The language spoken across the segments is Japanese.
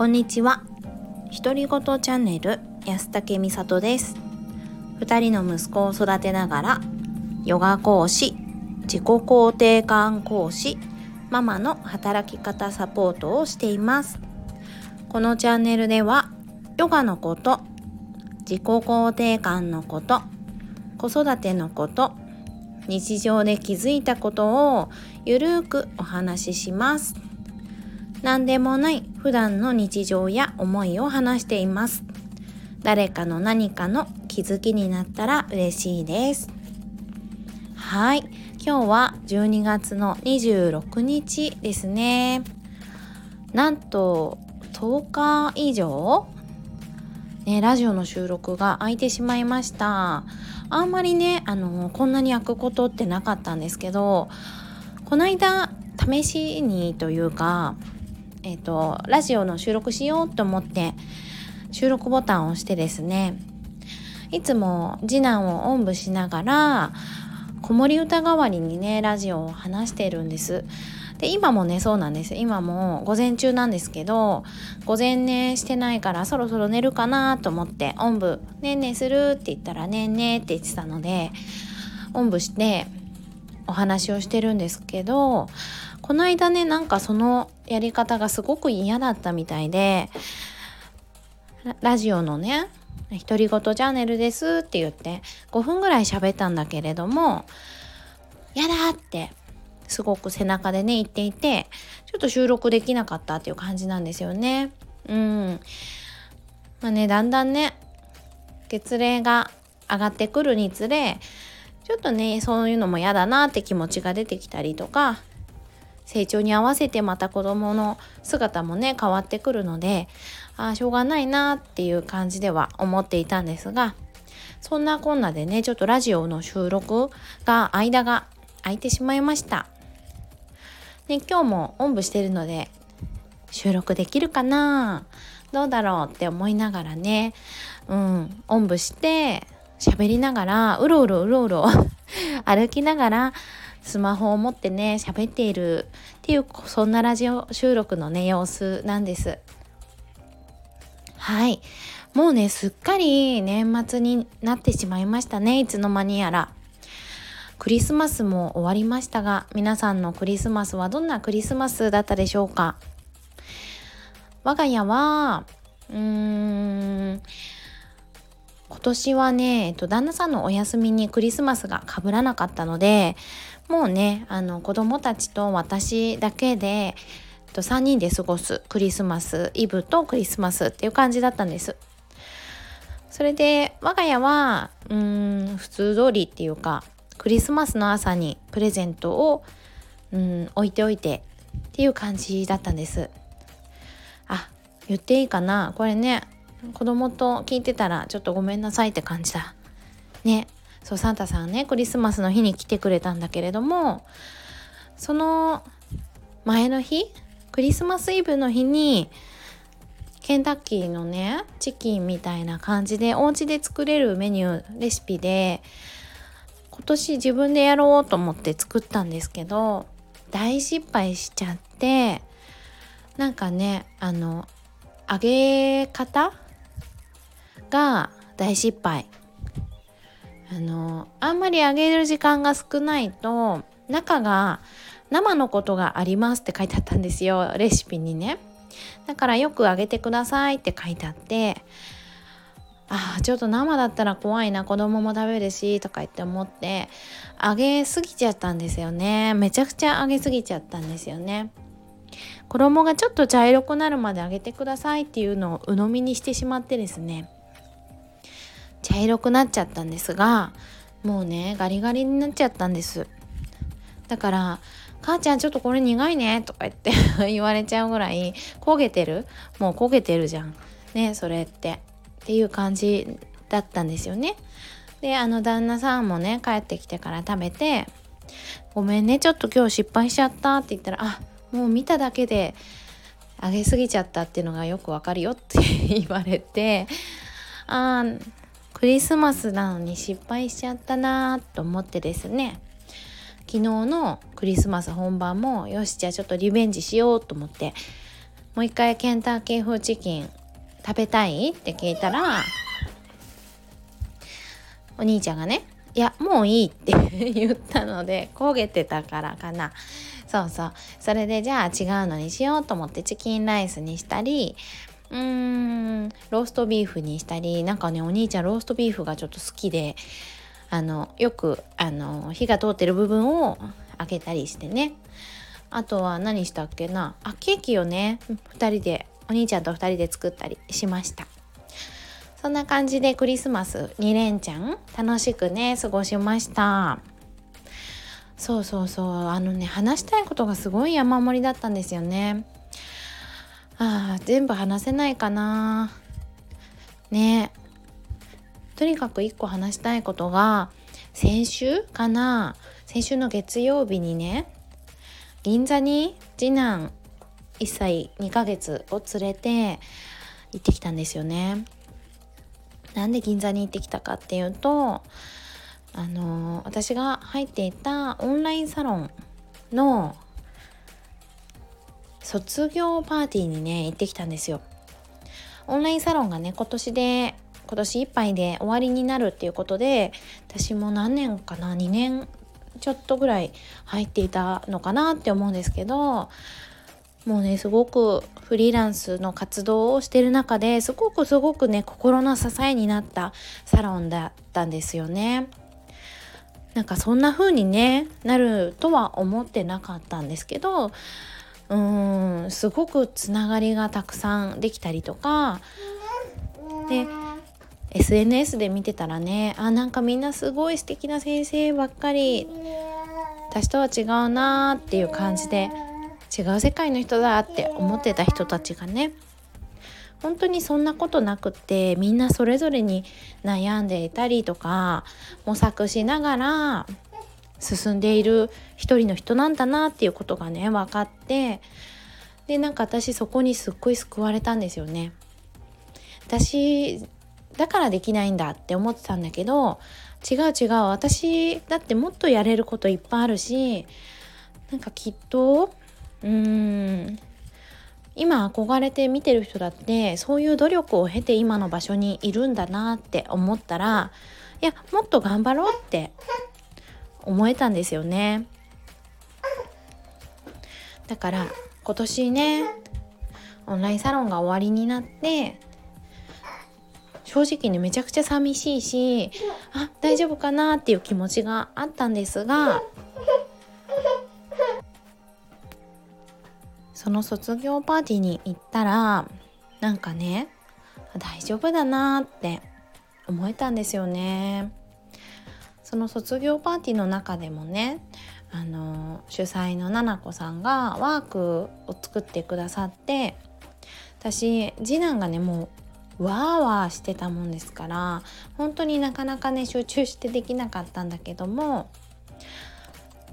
こんにちは。独り言チャンネル安武美里です。二人の息子を育てながらヨガ講師自己肯定感講師ママの働き方サポートをしています。このチャンネルではヨガのこと自己肯定感のこと子育てのこと日常で気づいたことをゆるーくお話しします。何でもない普段の日常や思いを話しています。誰かの何かの気づきになったら嬉しいです。はい。今日は12月の26日ですね。なんと10日以上？ね、ラジオの収録が空いてしまいました。あんまりねあのこんなに開くことってなかったんですけどこの間試しにというかえっ、ー、とラジオの収録しようと思って収録ボタンを押してですねいつも次男をおんぶしながら子守歌代わりにねラジオを話してるんですで今もねそうなんです今も午前中なんですけど午前寝してないからそろそろ寝るかなと思っておんぶ「ねんねする?」って言ったら「ねんね」って言ってたのでおんぶしてお話をしてるんですけどこの間ねなんかそのやり方がすごく嫌だったみたいでラジオのね独り言チャンネルですって言って5分ぐらい喋ったんだけれどもやだってすごく背中でね言っていてちょっと収録できなかったっていう感じなんですよね。うん。まあねだんだんね月齢が上がってくるにつれちょっとねそういうのも嫌だなって気持ちが出てきたりとか成長に合わせてまた子供の姿もね変わってくるのでああしょうがないなっていう感じでは思っていたんですがそんなこんなでねちょっとラジオの収録が間が空いてしまいました。ね、今日もおんぶしてるので収録できるかな？どうだろうって思いながらね、うん、おんぶして喋りながらうろうろうろうろ 歩きながらスマホを持ってね喋っているっていうそんなラジオ収録のね様子なんです。はいもうねすっかり年末になってしまいましたねいつの間にやら。クリスマスも終わりましたが皆さんのクリスマスはどんなクリスマスだったでしょうか我が家はうーん今年はね、えっと、旦那さんのお休みにクリスマスがかぶらなかったのでもうねあの子供たちと私だけで、3人で過ごすクリスマスイブとクリスマスっていう感じだったんです。それで我が家はうーん普通通りっていうかクリスマスの朝にプレゼントを、うん、置いておいてっていう感じだったんです。あ言っていいかな？これね子供と聞いてたらちょっとごめんなさいって感じだ。ね。そうサンタさんねクリスマスの日に来てくれたんだけれどもその前の日クリスマスイブの日にケンタッキーのねチキンみたいな感じでお家で作れるメニューレシピで今年自分でやろうと思って作ったんですけど大失敗しちゃってなんかねあの揚げ方が大失敗。あのあんまり揚げる時間が少ないと中が生のことがありますって書いてあったんですよレシピにね。だからよく揚げてくださいって書いてあってああちょっと生だったら怖いな子供も食べるしとか言って思って揚げすぎちゃったんですよね。めちゃくちゃ揚げすぎちゃったんですよね。衣がちょっと茶色くなるまで揚げてくださいっていうのを鵜呑みにしてしまってですね。茶色くなっちゃったんですがもうねガリガリになっちゃったんです。だから母ちゃんちょっとこれ苦いねとか言って 言われちゃうぐらい焦げてる？もう焦げてるじゃん。ねそれって。っていう感じだったんですよね。であの旦那さんもね帰ってきてから食べて「ごめんねちょっと今日失敗しちゃった」って言ったら「あもう見ただけであげすぎちゃったっていうのがよくわかるよ」って 言われてあークリスマスなのに失敗しちゃったなと思ってですね。昨日のクリスマス本番もよしじゃあちょっとリベンジしようと思って。もう一回ケンタッキー風チキン食べたいって聞いたらお兄ちゃんがね「いやもういい」って 言ったので焦げてたからかな。そうそう。それでじゃあ違うのにしようと思ってチキンライスにしたりうーん。ローストビーフにしたりなんかねお兄ちゃんローストビーフがちょっと好きであのよくあの火が通ってる部分を開けたりしてね。あとは何したっけな？あケーキをね2人でお兄ちゃんと2人で作ったりしました。そんな感じでクリスマス2連チャン楽しくね過ごしました。そうそうそう。あのね話したいことがすごい山盛りだったんですよね。ああ全部話せないかな。ね。とにかく1個話したいことが先週かな。先週の月曜日にね銀座に次男1歳2ヶ月を連れて行ってきたんですよね。なんで銀座に行ってきたかっていうとあの私が入っていたオンラインサロンの卒業パーティーにね行ってきたんですよ。オンラインサロンがね今年で今年いっぱいで終わりになるっていうことで私も何年かな2年ちょっとぐらい入っていたのかなって思うんですけどもうねすごくフリーランスの活動をしてる中ですごくすごくね心の支えになったサロンだったんですよね。なんかそんな風にねなるとは思ってなかったんですけどうーんすごくつながりがたくさんできたりとか。で SNS で見てたらねあなんかみんなすごい素敵な先生ばっかり。私とは違うなーっていう感じで違う世界の人だって思ってた人たちがね本当にそんなことなくってみんなそれぞれに悩んでいたりとか模索しながら進んでいる一人の人なんだなっていうことがね分かってでなんか私そこにすっごい救われたんですよね。私だからできないんだって思ってたんだけど違う違う私だってもっとやれることいっぱいあるしなんかきっとうーん今憧れて見てる人だってそういう努力を経て今の場所にいるんだなって思ったらいやもっと頑張ろうって思えたんですよねだから今年ねオンラインサロンが終わりになって正直ねめちゃくちゃ寂しいしあ大丈夫かなっていう気持ちがあったんですがその卒業パーティーに行ったらなんかね大丈夫だなって思えたんですよね。その卒業パーティーの中でもねあの主催のななこさんがワークを作ってくださって私次男がねもうわーわーしてたもんですから本当になかなかね集中してできなかったんだけども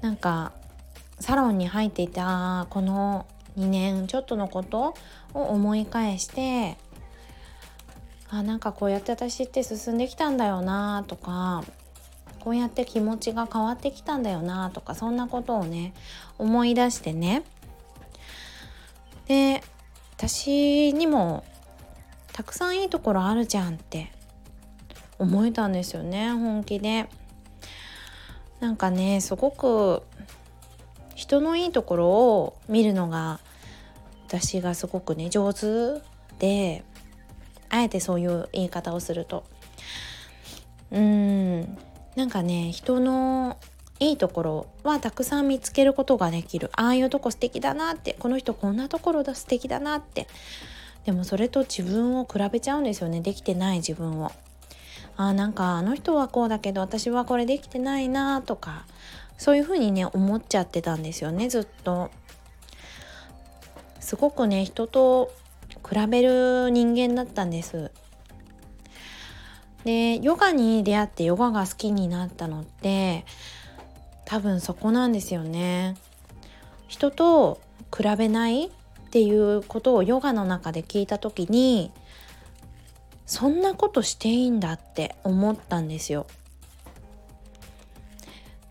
なんかサロンに入っていたこの2年ちょっとのことを思い返してあなんかこうやって私って進んできたんだよなとかこうやって気持ちが変わってきたんだよなとかそんなことをね思い出してね。で私にもたくさんいいところあるじゃんって思えたんですよね本気で。なんかねすごく人のいいところを見るのが私がすごくね上手であえてそういう言い方をすると。うーん。なんかね人のいいところはたくさん見つけることができる。ああいうとこ素敵だなって。この人こんなところだ素敵だなって。でもそれと自分を比べちゃうんですよね。できてない自分を。あなんかあの人はこうだけど私はこれできてないなとか。そういうふうにね思っちゃってたんですよねずっと。すごくね人と比べる人間だったんです。でヨガに出会ってヨガが好きになったのって多分そこなんですよね。人と比べないっていうことをヨガの中で聞いた時にそんなことしていいんだって思ったんですよ。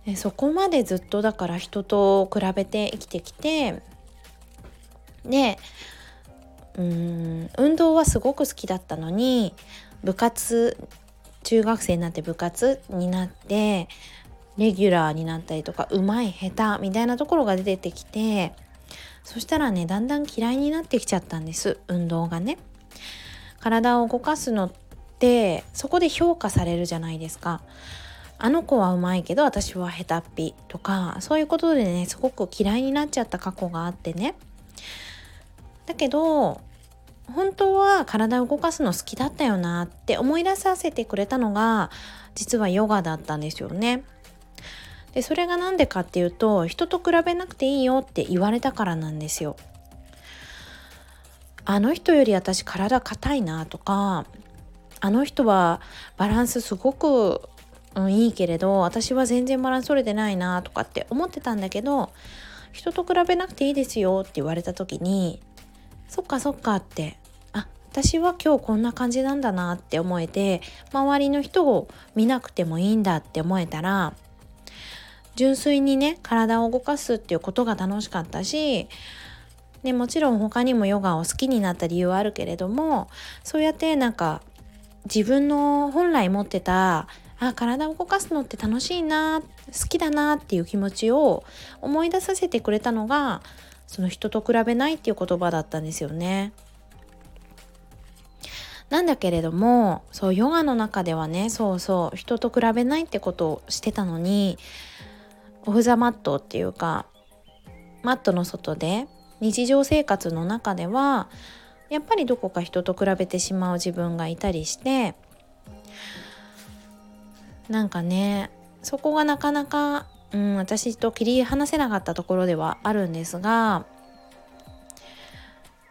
でそこまでずっとだから人と比べて生きてきてでうん運動はすごく好きだったのに部活中学生になって部活になってレギュラーになったりとかうまい下手みたいなところが出てきてそしたらねだんだん嫌いになってきちゃったんです運動がね。体を動かすのってそこで評価されるじゃないですか。あの子はうまいけど私は下手っぴとかそういうことでねすごく嫌いになっちゃった過去があってねだけど本当は体を動かすの好きだったよなって思い出させてくれたのが実はヨガだったんですよね。でそれが何でかっていうと人と比べなくていいよって言われたからなんですよ。あの人より私体硬いなとかあの人はバランスすごく、うん、いいけれど私は全然バランス取れてないなとかって思ってたんだけど人と比べなくていいですよって言われた時にそっかそっかって。あ私は今日こんな感じなんだなって思えて周りの人を見なくてもいいんだって思えたら純粋にね体を動かすっていうことが楽しかったしでもちろん他にもヨガを好きになった理由はあるけれどもそうやってなんか自分の本来持ってたあ体を動かすのって楽しいな好きだなっていう気持ちを思い出させてくれたのがその人と比べないっていう言葉だったんですよね。なんだけれどもそうヨガの中ではねそうそう人と比べないってことをしてたのにオフ・ザ・マットっていうかマットの外で日常生活の中ではやっぱりどこか人と比べてしまう自分がいたりしてなんかねそこがなかなか、うん、私と切り離せなかったところではあるんですが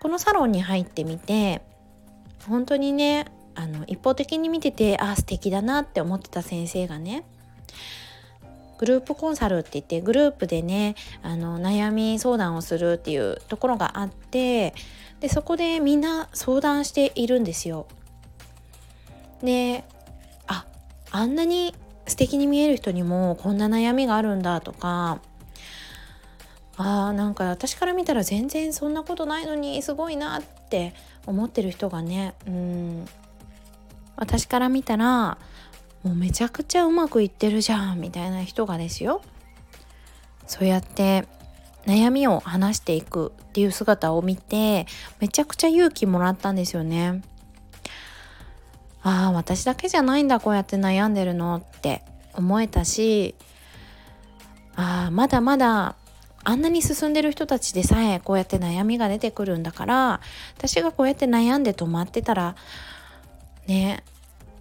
このサロンに入ってみて本当にねあの一方的に見ててあ素敵だなって思ってた先生がねグループコンサルって言ってグループでねあの悩み相談をするっていうところがあってでそこでみんな相談しているんですよ。でああんなに素敵に見える人にもこんな悩みがあるんだとかあーなんか私から見たら全然そんなことないのにすごいなって思ってる人がねうん私から見たらもうめちゃくちゃうまくいってるじゃんみたいな人がですよそうやって悩みを話していくっていう姿を見てめちゃくちゃ勇気もらったんですよね。ああ私だけじゃないんだこうやって悩んでるのって思えたしああまだまだあんなに進んでる人たちでさえこうやって悩みが出てくるんだから私がこうやって悩んで止まってたらね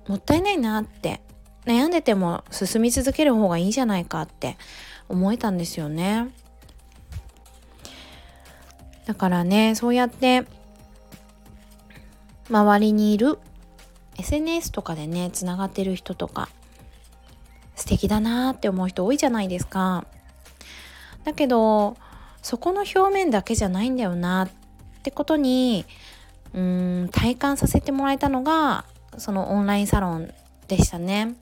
もったいないなって悩んでても進み続ける方がいいじゃないかって思えたんですよね。だからねそうやって周りにいる SNS とかでねつながってる人とか素敵だなって思う人多いじゃないですか。だけどそこの表面だけじゃないんだよなってことにうーん体感させてもらえたのがそのオンラインサロンでしたね。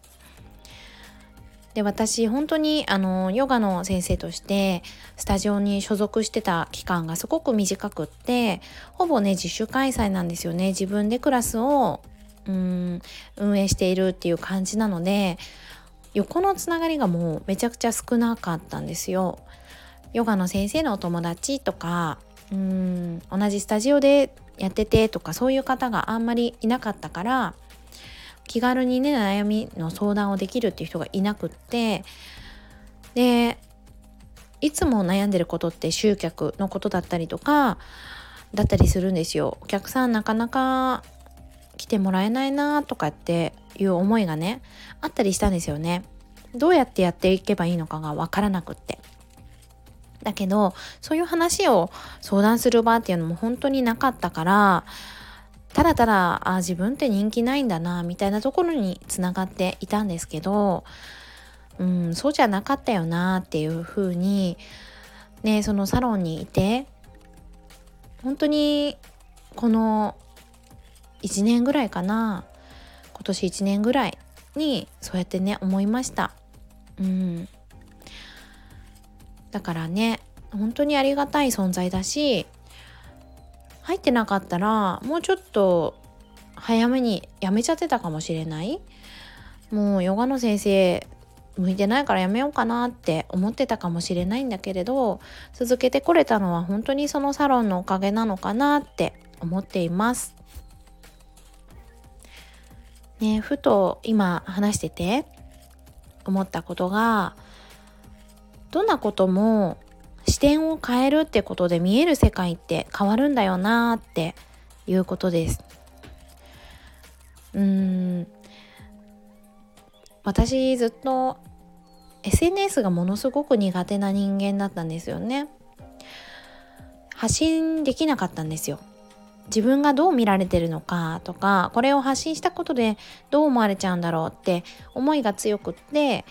で私本当にあのヨガの先生としてスタジオに所属してた期間がすごく短くってほぼね自主開催なんですよね自分でクラスをうん運営しているっていう感じなので横のつながりがもうめちゃくちゃ少なかったんですよ。ヨガの先生のお友達とかうん同じスタジオでやっててとかそういう方があんまりいなかったから気軽にね悩みの相談をできるっていう人がいなくってでいつも悩んでることって集客のことだったりとかだったりするんですよ。お客さんなかなか来てもらえないなとかっていう思いがねあったりしたんですよね。どうやってやっていけばいいのかがわからなくって。だけどそういう話を相談する場っていうのも本当になかったからただただあ自分って人気ないんだなみたいなところにつながっていたんですけど、うん、そうじゃなかったよなっていうふうにねそのサロンにいて本当にこの1年ぐらいかな今年1年ぐらいにそうやってね思いました。うん、だからね本当にありがたい存在だし入ってなかったらもうちょっと早めにやめちゃってたかもしれないもうヨガの先生向いてないからやめようかなって思ってたかもしれないんだけれど続けてこれたのは本当にそのサロンのおかげなのかなって思っています。ね、ふと今話してて思ったことがどんなことも視点を変えるってことで見える世界って変わるんだよなっていうことです。うーん私ずっと SNS がものすごく苦手な人間だったんですよね。発信できなかったんですよ。自分がどう見られてるのかとかこれを発信したことでどう思われちゃうんだろうって思いが強くって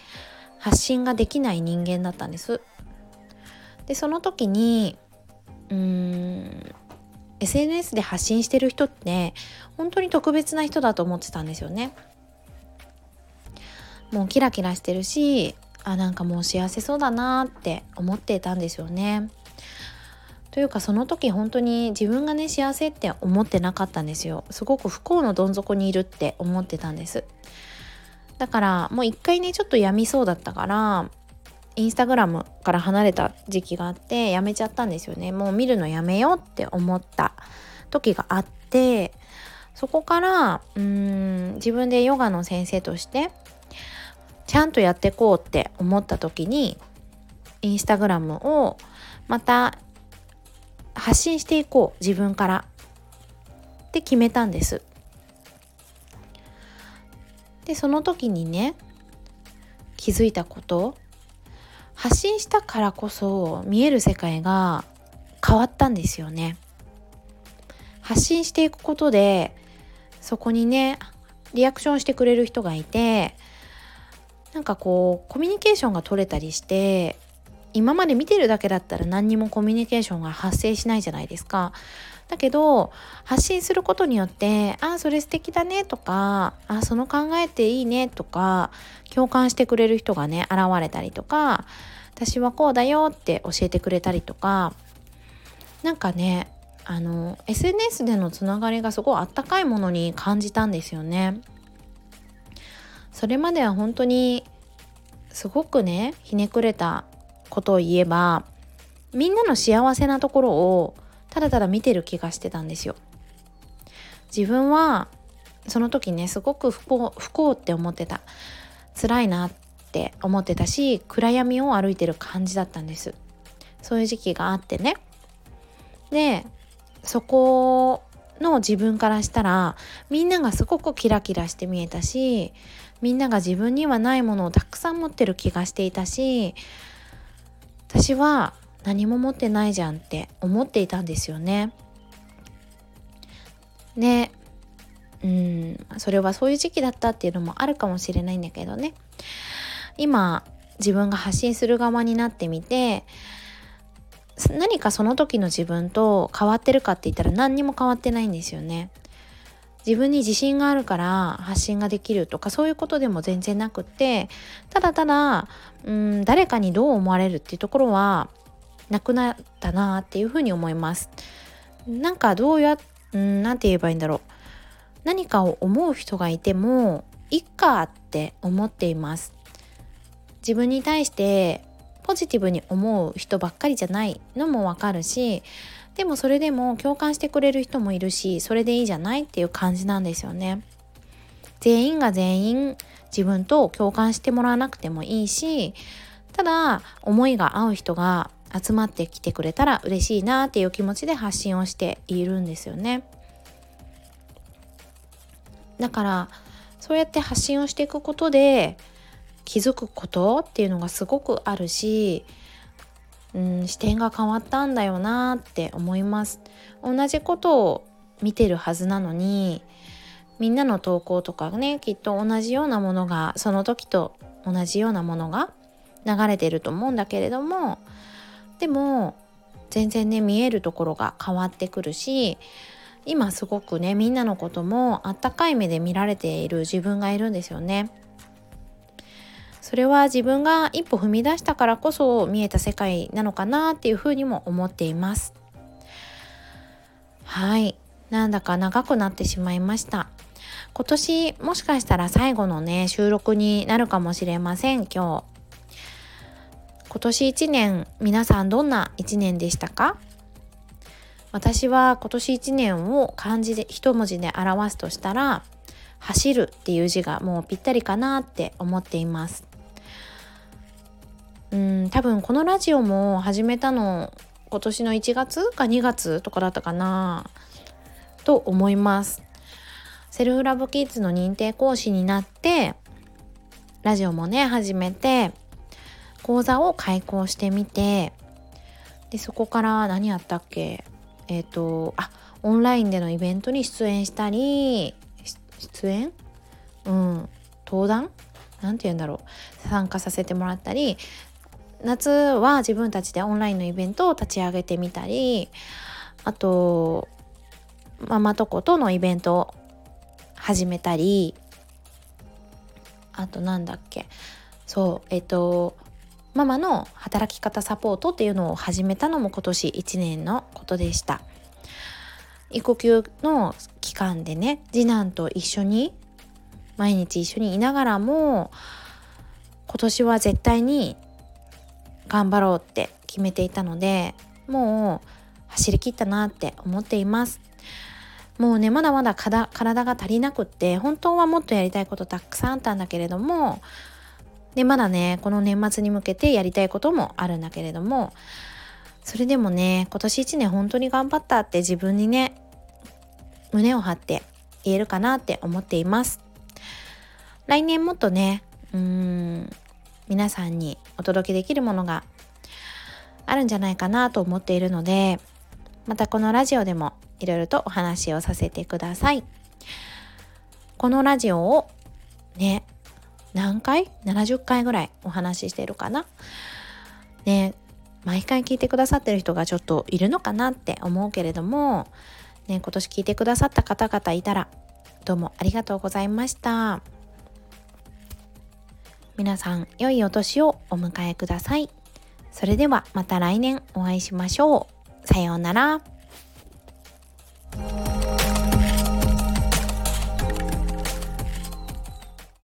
発信ができない人間だったんです。でその時にうーん SNS で発信してる人って本当に特別な人だと思ってたんですよね。もうキラキラしてるしあなんかもう幸せそうだなって思ってたんですよね。というかその時本当に自分がね幸せって思ってなかったんですよ。すごく不幸のどん底にいるって思ってたんです。だからもう一回ねちょっとやみそうだったからインスタグラムから離れた時期があってやめちゃったんですよね。もう見るのやめようって思った時があってそこからうーん自分でヨガの先生としてちゃんとやってこうって思った時にインスタグラムをまた発信していこう自分から。って決めたんです。でその時にね気づいたこと。発信したからこそ見える世界が変わったんですよね。発信していくことでそこにねリアクションしてくれる人がいてなんかこうコミュニケーションが取れたりして今まで見てるだけだったら何にもコミュニケーションが発生しないじゃないですか。だけど発信することによって「ああそれ素敵だね」とか「あその考えていいね」とか共感してくれる人がね現れたりとか「私はこうだよ」って教えてくれたりとかなんかねあの SNS でのつながりがすごいあったかいものに感じたんですよね。それまでは本当にすごくねひねくれたことを言えばみんなの幸せなところをただただ見てる気がしてたんですよ。自分はその時ねすごく不幸不幸って思ってた。辛いなって思ってたし暗闇を歩いてる感じだったんです。そういう時期があってね。でそこの自分からしたらみんながすごくキラキラして見えたしみんなが自分にはないものをたくさん持ってる気がしていたし私は何も持ってないじゃんって思っていたんですよね。でうんそれはそういう時期だったっていうのもあるかもしれないんだけどね今自分が発信する側になってみて何かその時の自分と変わってるかって言ったら何にも変わってないんですよね。自分に自信があるから発信ができるとかそういうことでも全然なくってただただうん誰かにどう思われるっていうところはなくなったなっていうふうに思います。なんかどうやうんなんて言えばいいんだろう何かを思う人がいてもいっかって思っています。自分に対してポジティブに思う人ばっかりじゃないのもわかるしでもそれでも共感してくれる人もいるしそれでいいじゃないっていう感じなんですよね。全員が全員自分と共感してもらわなくてもいいしただ思いが合う人が集まってきてくれたら嬉しいなっていう気持ちで発信をしているんですよね。だからそうやって発信をしていくことで気づくことっていうのがすごくあるしうん視点が変わったんだよなって思います同じことを見てるはずなのにみんなの投稿とかねきっと同じようなものがその時と同じようなものが流れてると思うんだけれどもでも全然ね見えるところが変わってくるし今すごくねみんなのこともあったかい目で見られている自分がいるんですよね。それは自分が一歩踏み出したからこそ見えた世界なのかなっていうふうにも思っています。はい。なんだか長くなってしまいました。今年もしかしたら最後のね収録になるかもしれません今日。今年1年皆さんどんな1年でしたか？私は今年1年を漢字で一文字で表すとしたら走るっていう字がもうぴったりかなって思っています。うん多分このラジオも始めたの今年の1月か2月とかだったかな。と思います。セルフラブキッズの認定講師になってラジオもね始めて講座を開講してみてでそこから何やったっけ？えっ、ー、とあオンラインでのイベントに出演したり出演？うん登壇？何て言うんだろう。参加させてもらったり夏は自分たちでオンラインのイベントを立ち上げてみたりあとママとことのイベントを始めたり。あとなんだっけ。そうえっとママの働き方サポートっていうのを始めたのも今年1年のことでした。育休の期間でね次男と一緒に毎日一緒にいながらも今年は絶対に頑張ろうって決めていたのでもう走りきったなって思っています。もうねまだまだ体が足りなくって本当はもっとやりたいことたくさんあったんだけれどもでまだねこの年末に向けてやりたいこともあるんだけれどもそれでもね今年1年本当に頑張ったって自分にね胸を張って言えるかなって思っています。来年もっとねうーん皆さんにお届けできるものがあるんじゃないかなと思っているのでまたこのラジオでもいろいろとお話をさせてください。このラジオをね何回 ?70 回ぐらいお話ししてるかな？ね毎回聞いてくださってる人がちょっといるのかなって思うけれども、ね、今年聞いてくださった方々いたらどうもありがとうございました。皆さん良いお年をお迎えください。それではまた来年お会いしましょう。さようなら。